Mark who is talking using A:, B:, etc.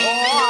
A: Oh.